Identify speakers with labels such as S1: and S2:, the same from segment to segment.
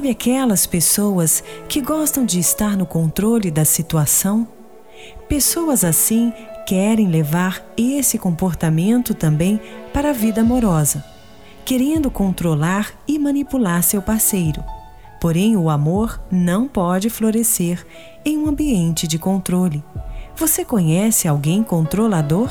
S1: Sabe aquelas pessoas que gostam de estar no controle da situação? Pessoas assim querem levar esse comportamento também para a vida amorosa, querendo controlar e manipular seu parceiro. Porém, o amor não pode florescer em um ambiente de controle. Você conhece alguém controlador?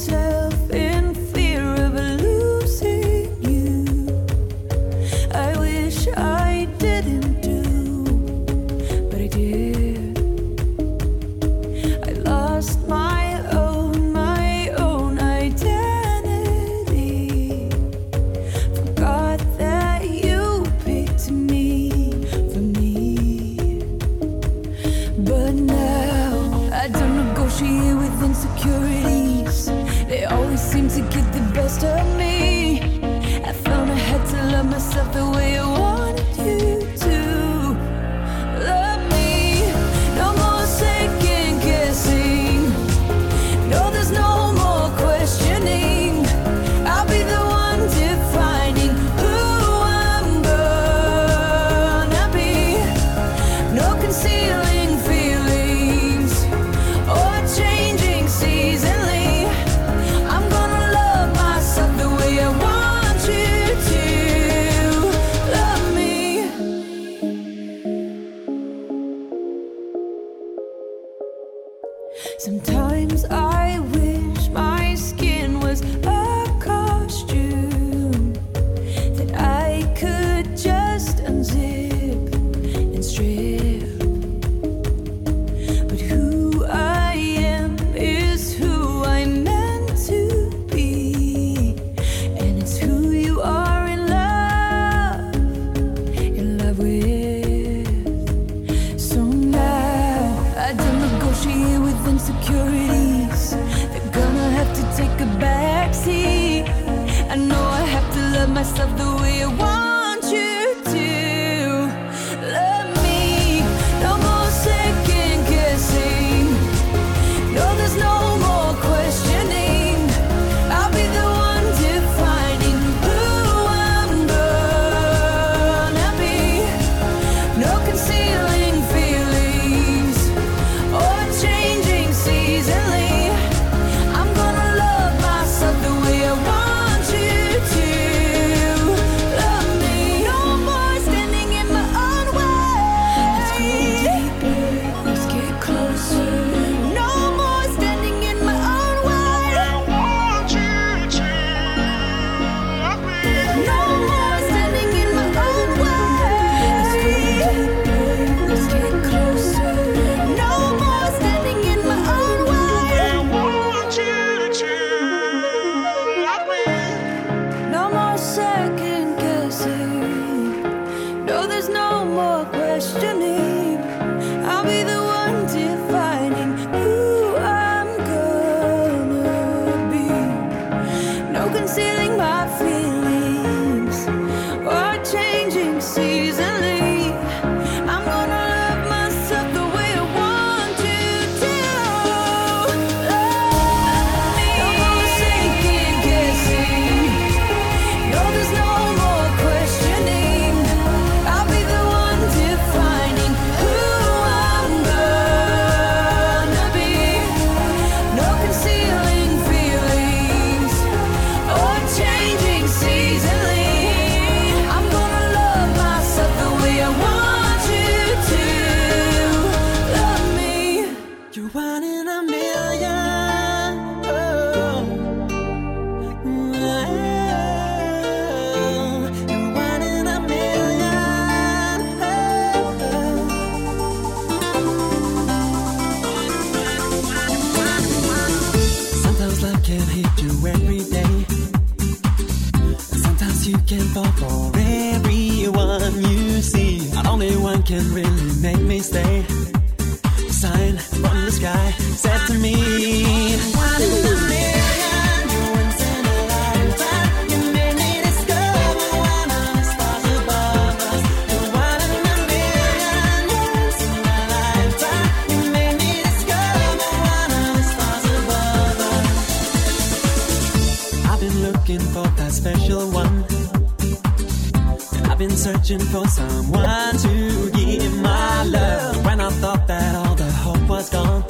S1: searching for someone to give my love. When I thought that all the hope was gone,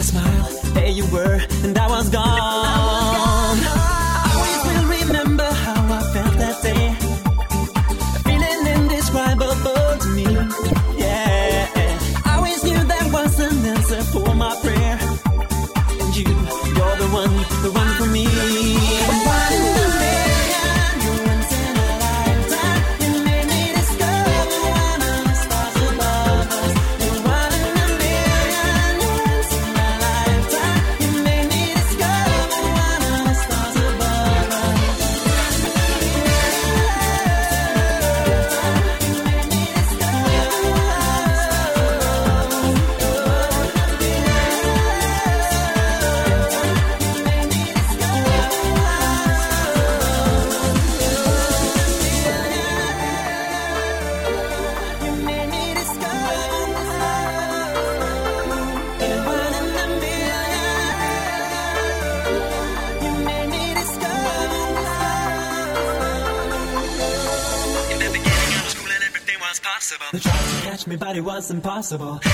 S1: a smile, there you
S2: were, and I
S3: was gone.
S4: Have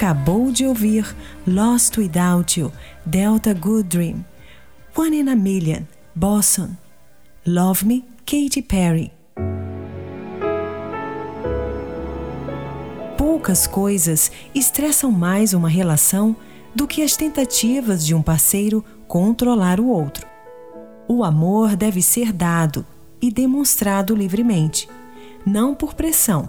S4: acabou de ouvir Lost Without You, Delta Good Dream, One in a Million, Boston, Love Me, Katy Perry. Poucas coisas estressam mais uma relação do que as tentativas de um parceiro controlar o outro. O amor deve ser dado e demonstrado livremente, não por pressão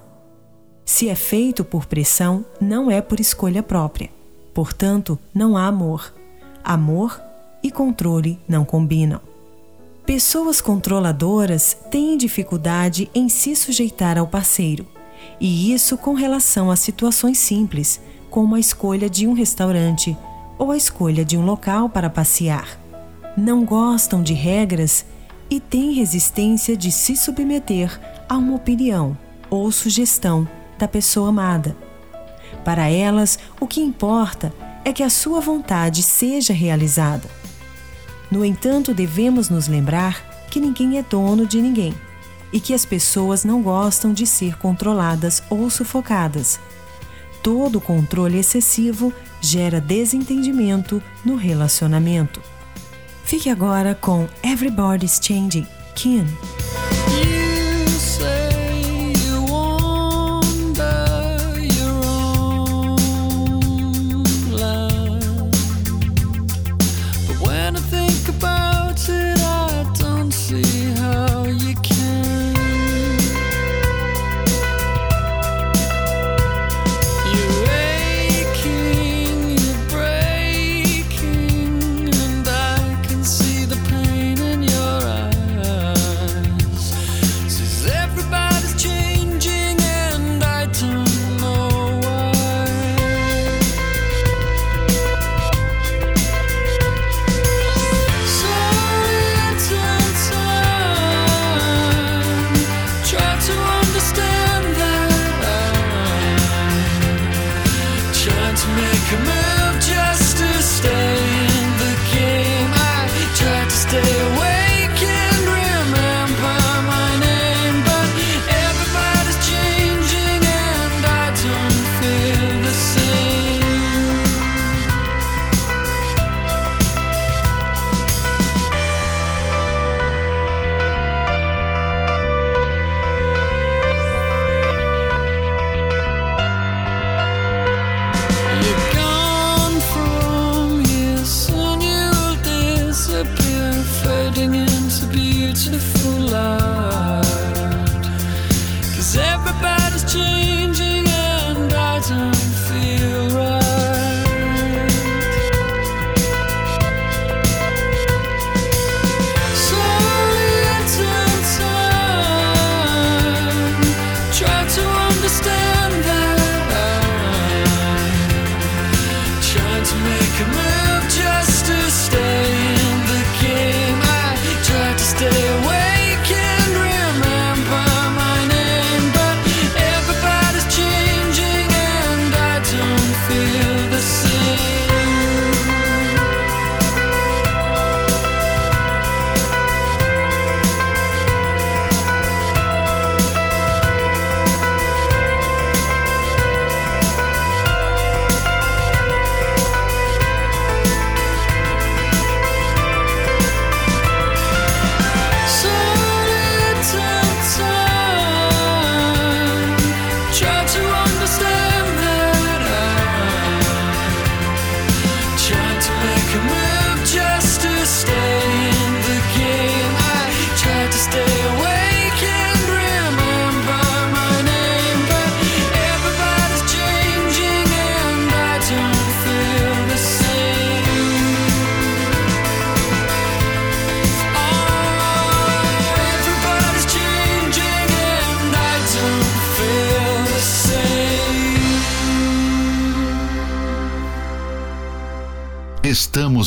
S4: se é feito por pressão, não é por escolha própria. Portanto, não há amor. Amor e controle não combinam. Pessoas controladoras têm dificuldade em se sujeitar ao parceiro, e isso com relação a situações simples, como a escolha de um restaurante ou a escolha de um local para passear. Não gostam de regras e têm resistência de se submeter a uma opinião ou sugestão da pessoa amada. Para elas, o que importa é que a sua vontade seja realizada. No entanto, devemos nos lembrar que ninguém é dono de ninguém e que as pessoas não gostam de ser controladas ou sufocadas. Todo controle excessivo gera desentendimento no relacionamento. Fique agora com Everybody's Changing, Kim.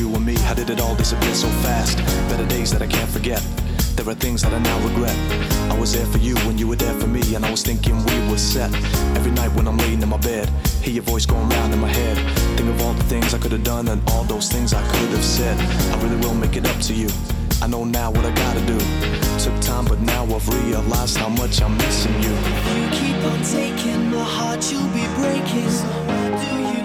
S5: You and
S6: me? How
S7: did it all disappear so fast? Better days that I can't forget. There are things that I now regret. I was there for you when you were there for me And I was thinking we were set. Every night when I'm laying in my bed Hear your voice going round in my head. Think of all the things I could have done And all those things I could have said. I really will make it up to you. I know now what I gotta do. Took time but now I've realized how much I'm missing you.
S6: You keep on taking my heart, you'll be breaking. So do you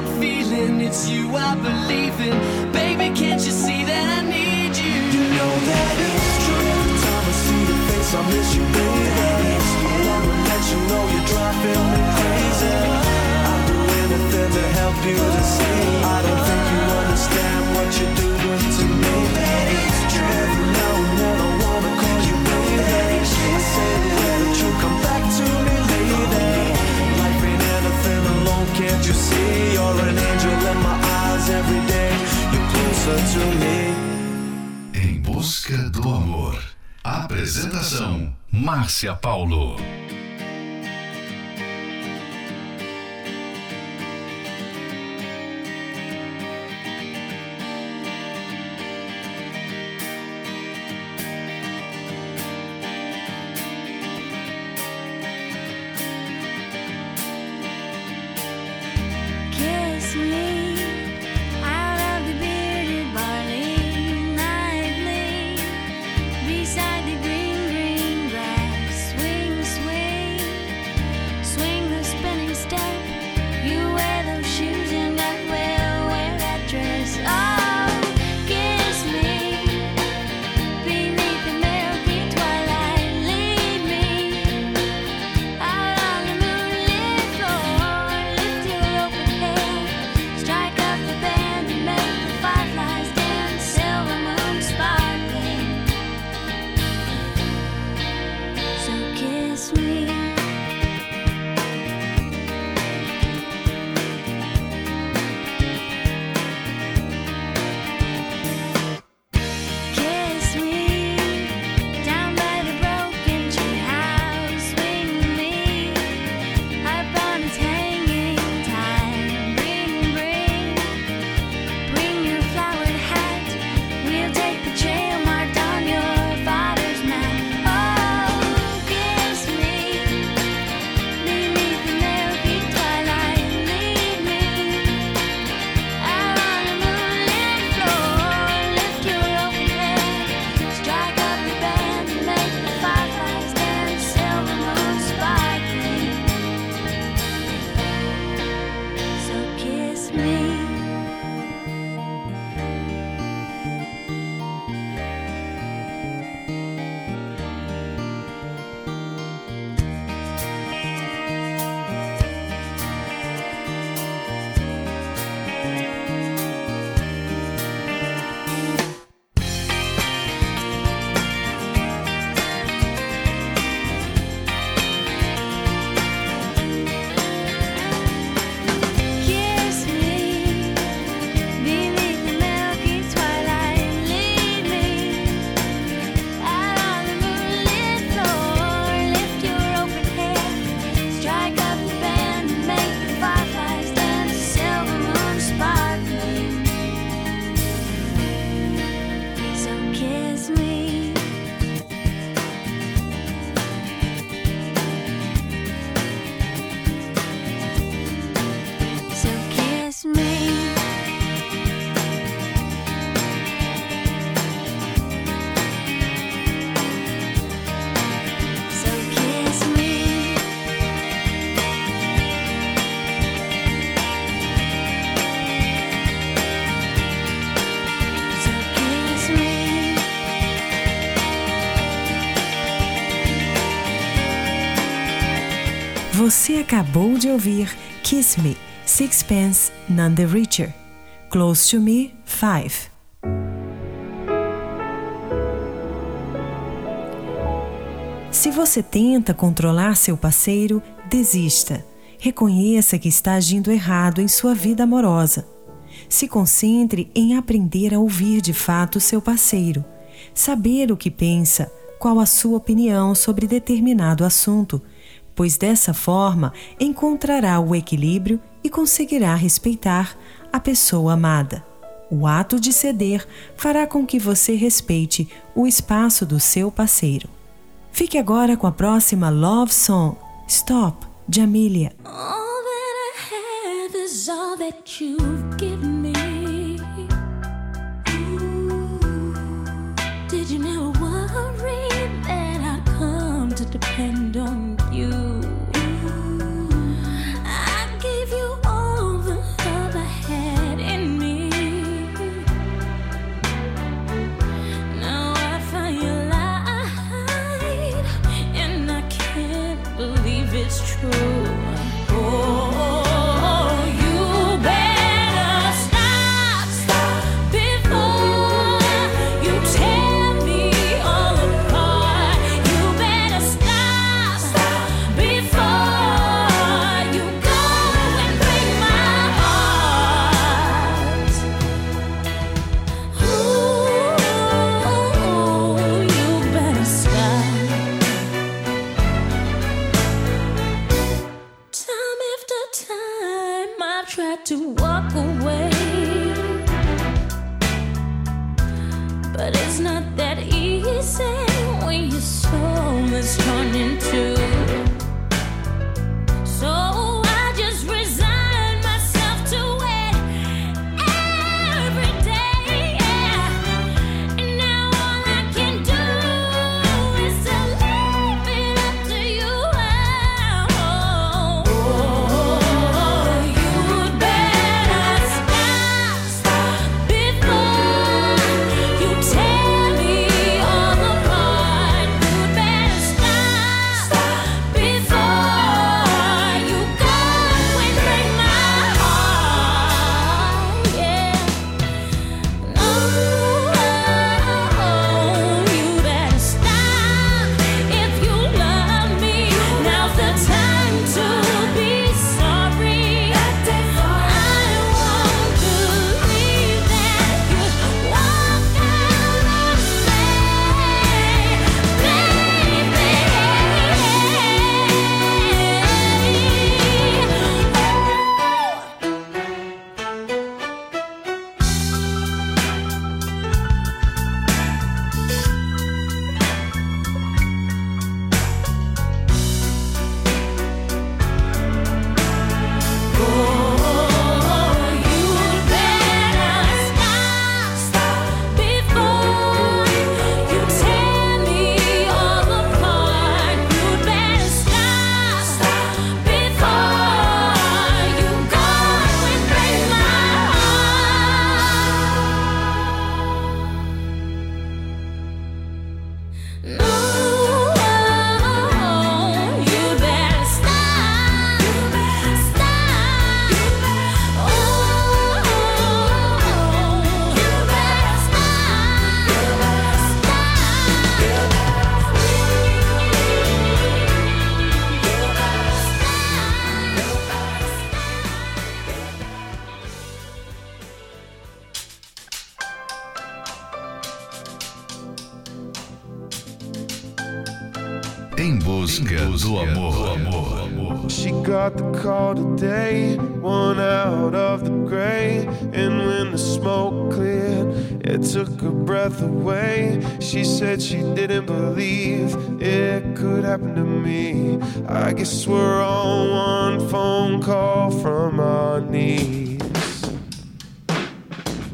S6: I'm feeling, it's you I believe in. Baby, can't you see that I need you?
S8: You know that it's true. Every time I see your face, I miss you, baby. I wanna let you know you're driving me crazy. I'd do anything to help you to see. I don't think you understand what you're doing to me. Every now and then I wanna call you baby. I say that you'll come back to me, can't you see? You're an angel in my eyes every day. You're closer to me.
S2: Em Busca do Amor. Apresentação: Márcia Paulo.
S4: Você acabou de ouvir Kiss Me, Sixpence None the Richer. Close to Me, 5. Se você tenta controlar seu parceiro, desista. Reconheça que está agindo errado em sua vida amorosa. Se concentre em aprender a ouvir de fato seu parceiro, saber o que pensa, qual a sua opinião sobre determinado assunto, pois dessa forma encontrará o equilíbrio e conseguirá respeitar a pessoa amada. O ato de ceder fará com que você respeite o espaço do seu parceiro. Fique agora com a próxima Love Song, Stop, de Amelia.
S9: All that I have is all that you've given
S10: Em busca do amor.
S11: She got the call today, one out of the gray. And when the smoke cleared, it took her breath away. She said she didn't believe it could happen to me. I guess we're on one phone call from our knees.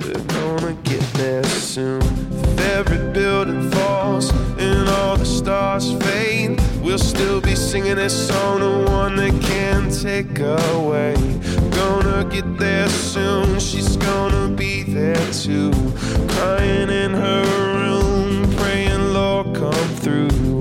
S11: We're gonna get there soon. If every building falls and all the stars fade, we'll still be singing this song, the one that can't take away. Gonna get there soon, she's gonna be there too. Crying in her room, praying, Lord, come through.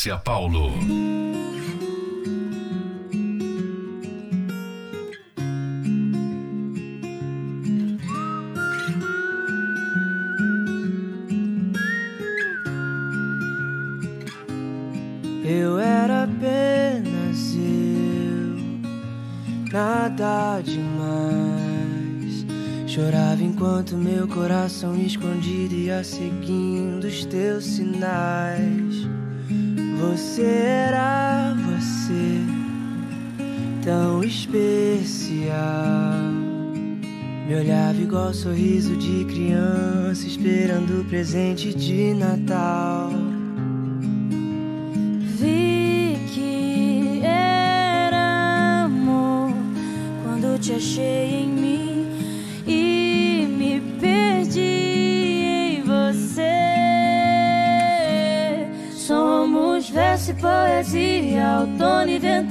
S10: Márcia Paulo.
S2: Eu era apenas eu, nada demais. Chorava enquanto meu coração escondido ia seguindo os teus sinais. Você era você, tão especial. Me olhava igual sorriso de criança, esperando o presente de Natal.
S1: Vi que era amor quando te achei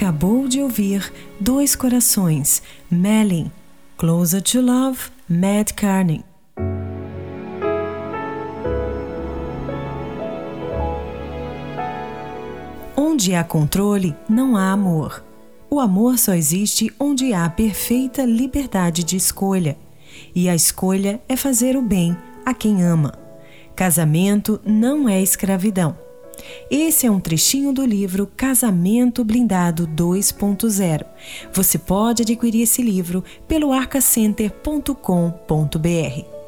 S4: Acabou de ouvir Dois Corações, Melin, Closer to Love, Matt Carney. Onde há controle, não há amor. O amor só existe onde há perfeita liberdade de escolha. E a escolha é fazer o bem a quem ama. Casamento não é escravidão. Esse é um trechinho do livro Casamento Blindado 2.0. Você pode adquirir esse livro pelo arcacenter.com.br.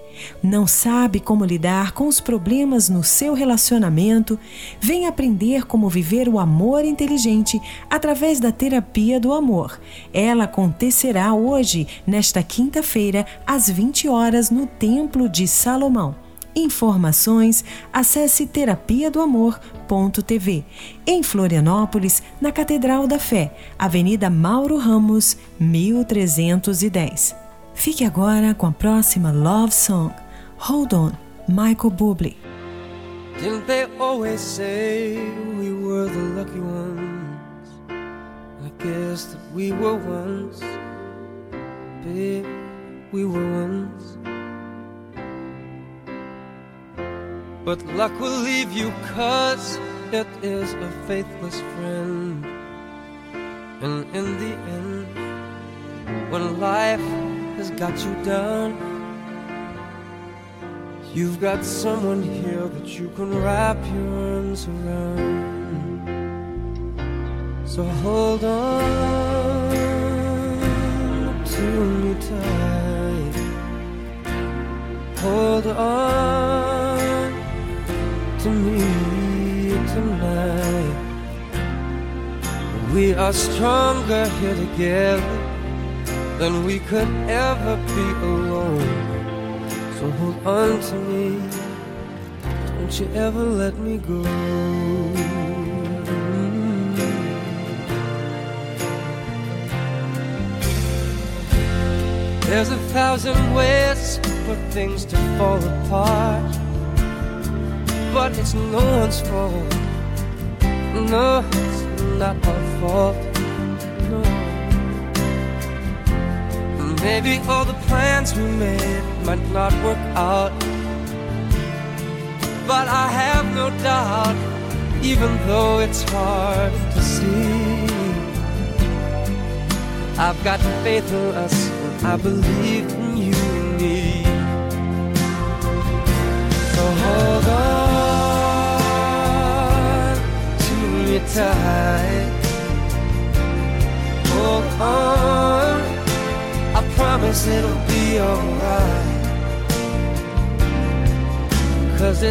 S4: Não sabe como lidar com os problemas no seu relacionamento? Vem aprender como viver o amor inteligente através da terapia do amor. Ela acontecerá hoje, nesta quinta-feira, às 20 horas, no Templo de Salomão. Informações, acesse terapia do amor.tv. Em Florianópolis, na Catedral da Fé, Avenida Mauro Ramos, 1310. Fique agora com a próxima Love Song, Hold On, Michael Bublé.
S2: Didn't they always say we were the lucky ones? I guess that we were once, babe, we were once. But luck will leave you cause it is a faithless friend. And in the end, when life has got you down, you've got someone here that you can wrap your arms around. So hold on to me tight. Hold on to me tonight.
S3: We are stronger here together than we could ever be alone. So hold on to me, don't you ever let me go. There's a thousand ways for things to fall apart, but it's no one's fault. No, it's not our fault. No. Maybe all the plans we made might not work out, but I have no doubt, even though it's hard to see. I've got faith in us, and I believe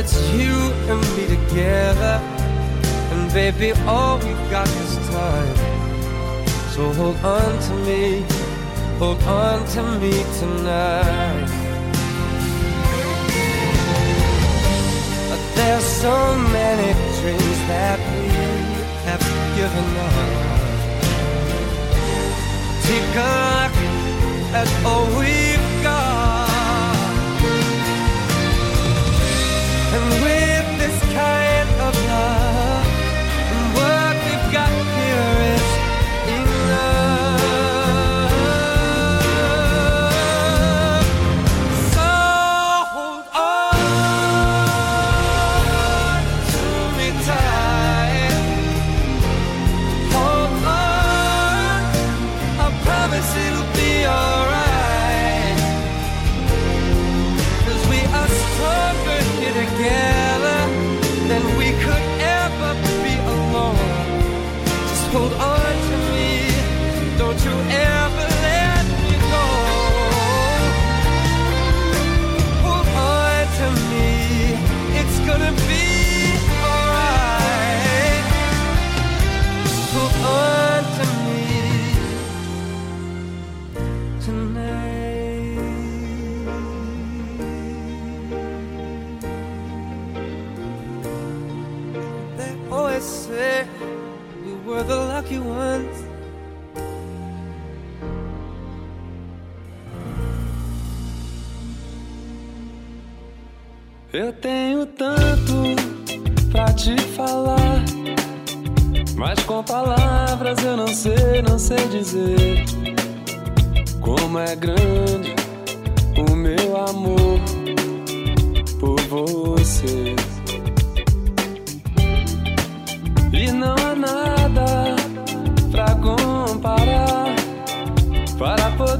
S3: it's you and me together, and baby, all we've got is time. So hold on to me, hold on to me tonight. But there's so many dreams that we have given up. Take a look at all we've say we were the lucky ones.
S12: Eu tenho tanto pra te falar, mas com palavras eu não sei, não sei dizer como é grande o meu amor por você.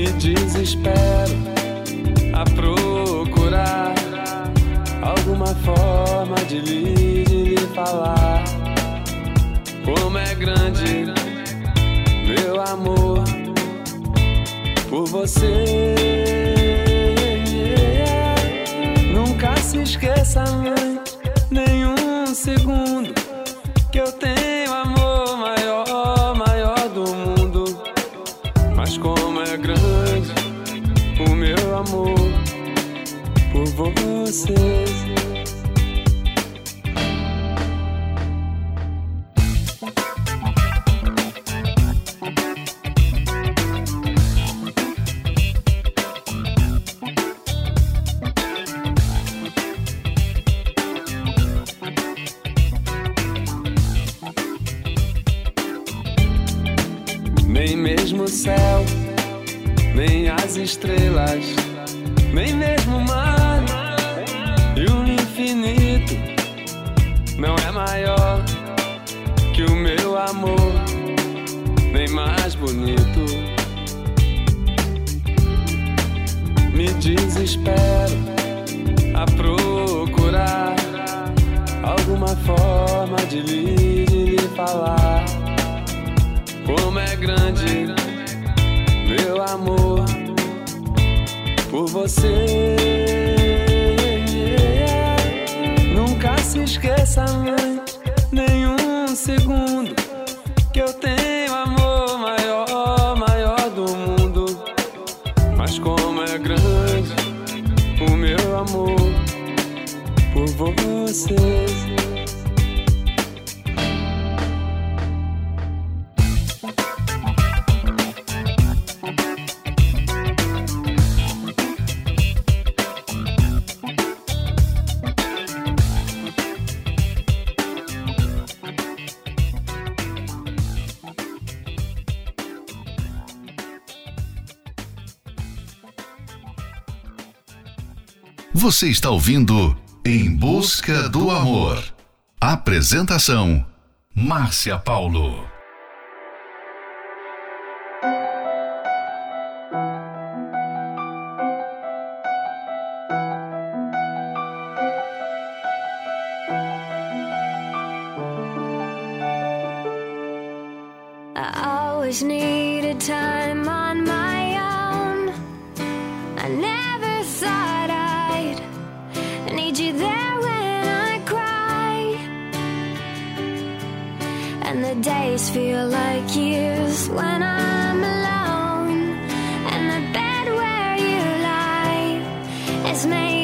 S12: Me desespero a procurar alguma forma de lhe, de lhe falar como é grande meu amor por você. Nunca se esqueça, mãe, nenhum segundo você.
S13: Você
S10: está ouvindo Em Busca do Amor. Apresentação: Márcia Paulo.
S14: I always time. days feel like years when I'm alone, and the bed where you lie is made.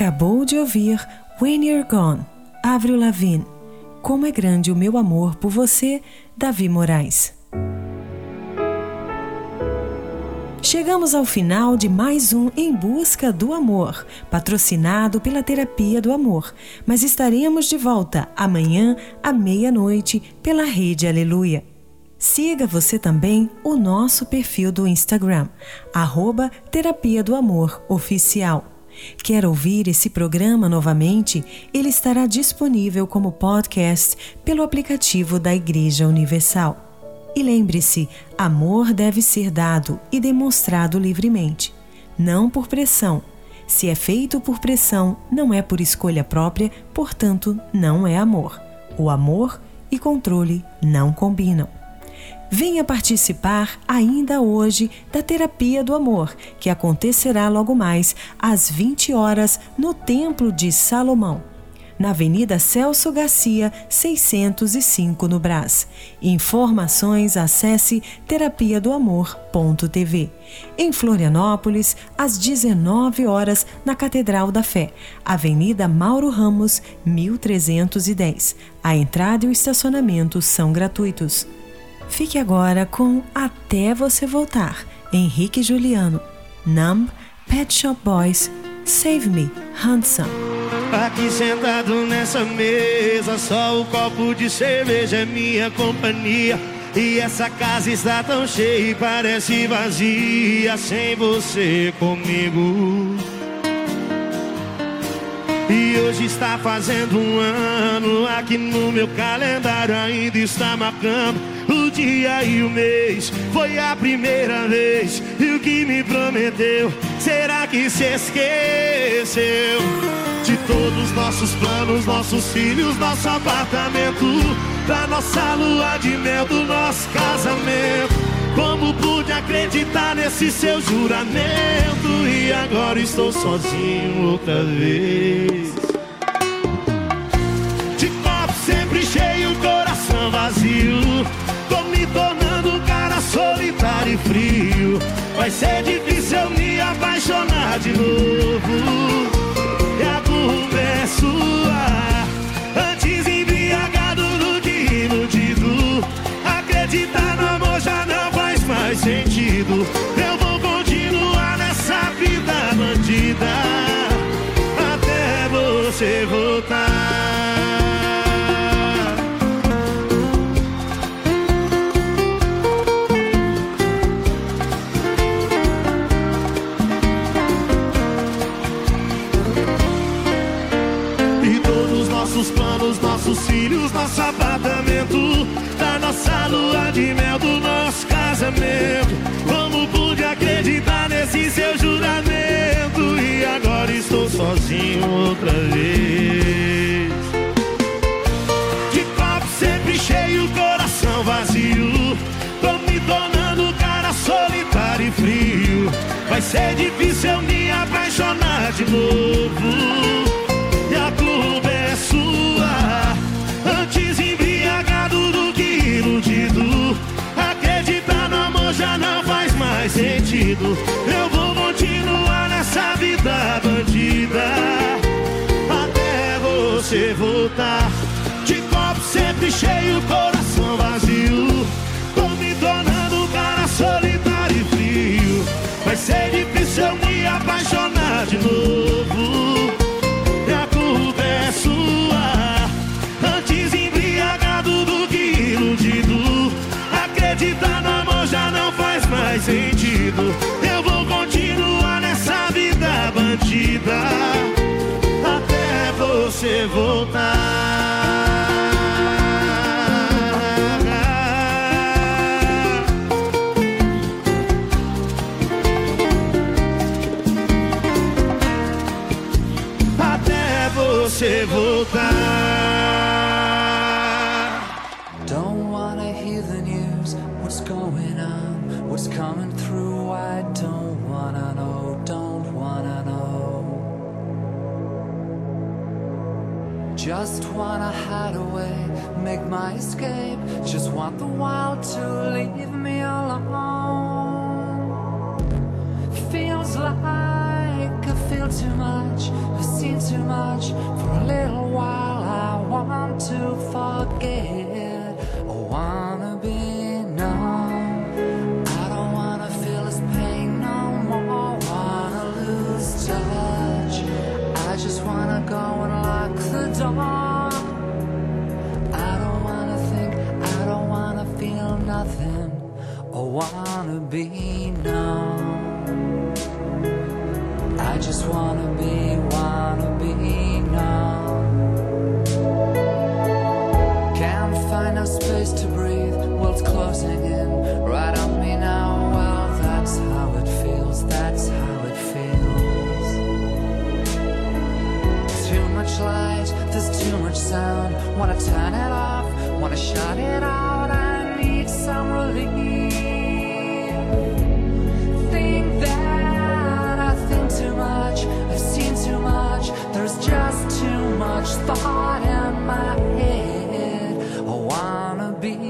S4: Acabou de ouvir When You're Gone, Avril Lavigne. Como é grande o meu amor por você, Davi Moraes. Chegamos ao final de mais um Em Busca do Amor, patrocinado pela Terapia do Amor, mas estaremos de volta amanhã à meia-noite pela Rede Aleluia. Siga você também o nosso perfil do Instagram, arroba Terapia do Amor Oficial. Quer ouvir esse programa novamente? Ele estará disponível como podcast pelo aplicativo da Igreja Universal. E lembre-se: amor deve ser dado e demonstrado livremente, não por pressão. Se é feito por pressão, não é por escolha própria, portanto, não é amor. O amor e controle não combinam. Venha participar ainda hoje da Terapia do Amor, que acontecerá logo mais às 20 horas no Templo de Salomão, na Avenida Celso Garcia, 605 no Brás. Informações acesse terapia do amor.tv. Em Florianópolis, às 19 horas na Catedral da Fé, Avenida Mauro Ramos, 1310. A entrada e o estacionamento são gratuitos. Fique agora com Até Você Voltar, Henrique Juliano, Numb, Pet Shop Boys, Save Me, Handsome.
S15: Aqui sentado nessa mesa, só o copo de cerveja é minha companhia. E essa casa está tão cheia e parece vazia sem você comigo. E hoje está fazendo um ano, aqui no meu calendário ainda está marcando o dia e o mês. Foi a primeira vez e o que me prometeu, será que se esqueceu? De todos os nossos planos, nossos filhos, nosso apartamento, da nossa lua de mel, do nosso casamento. Como pude acreditar nesse seu juramento e agora estou sozinho outra vez? Vai ser difícil me apaixonar de novo. Lua de mel, do nosso casamento. Como pude acreditar nesse seu juramento? E agora estou sozinho outra vez. De copo sempre cheio, coração vazio. Tô me tornando cara solitário e frio. Vai ser difícil eu me apaixonar de novo. Sentido. Eu vou continuar nessa vida bandida. Até você voltar. De copo sempre cheio, coração vazio. Tô me tornando você voltar.
S16: much light, there's too much sound. Wanna turn it off, wanna shut it out. I need some relief. Think that I think too much I've seen too much. There's just too much thought in my head. I wanna be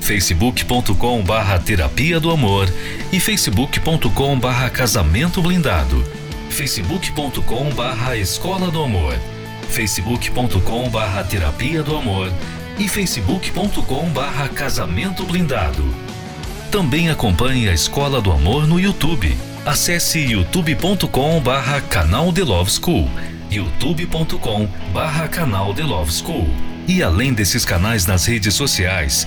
S10: facebook.com barra Terapia do Amor e facebook.com barra Casamento Blindado, facebook.com barra Escola do Amor, facebook.com barra Terapia do Amor e facebook.com barra Casamento Blindado. Também acompanhe a Escola do Amor no YouTube. Acesse youtube.com barra canal The Love School, youtube.com barra canal The Love School. E além desses canais nas redes sociais,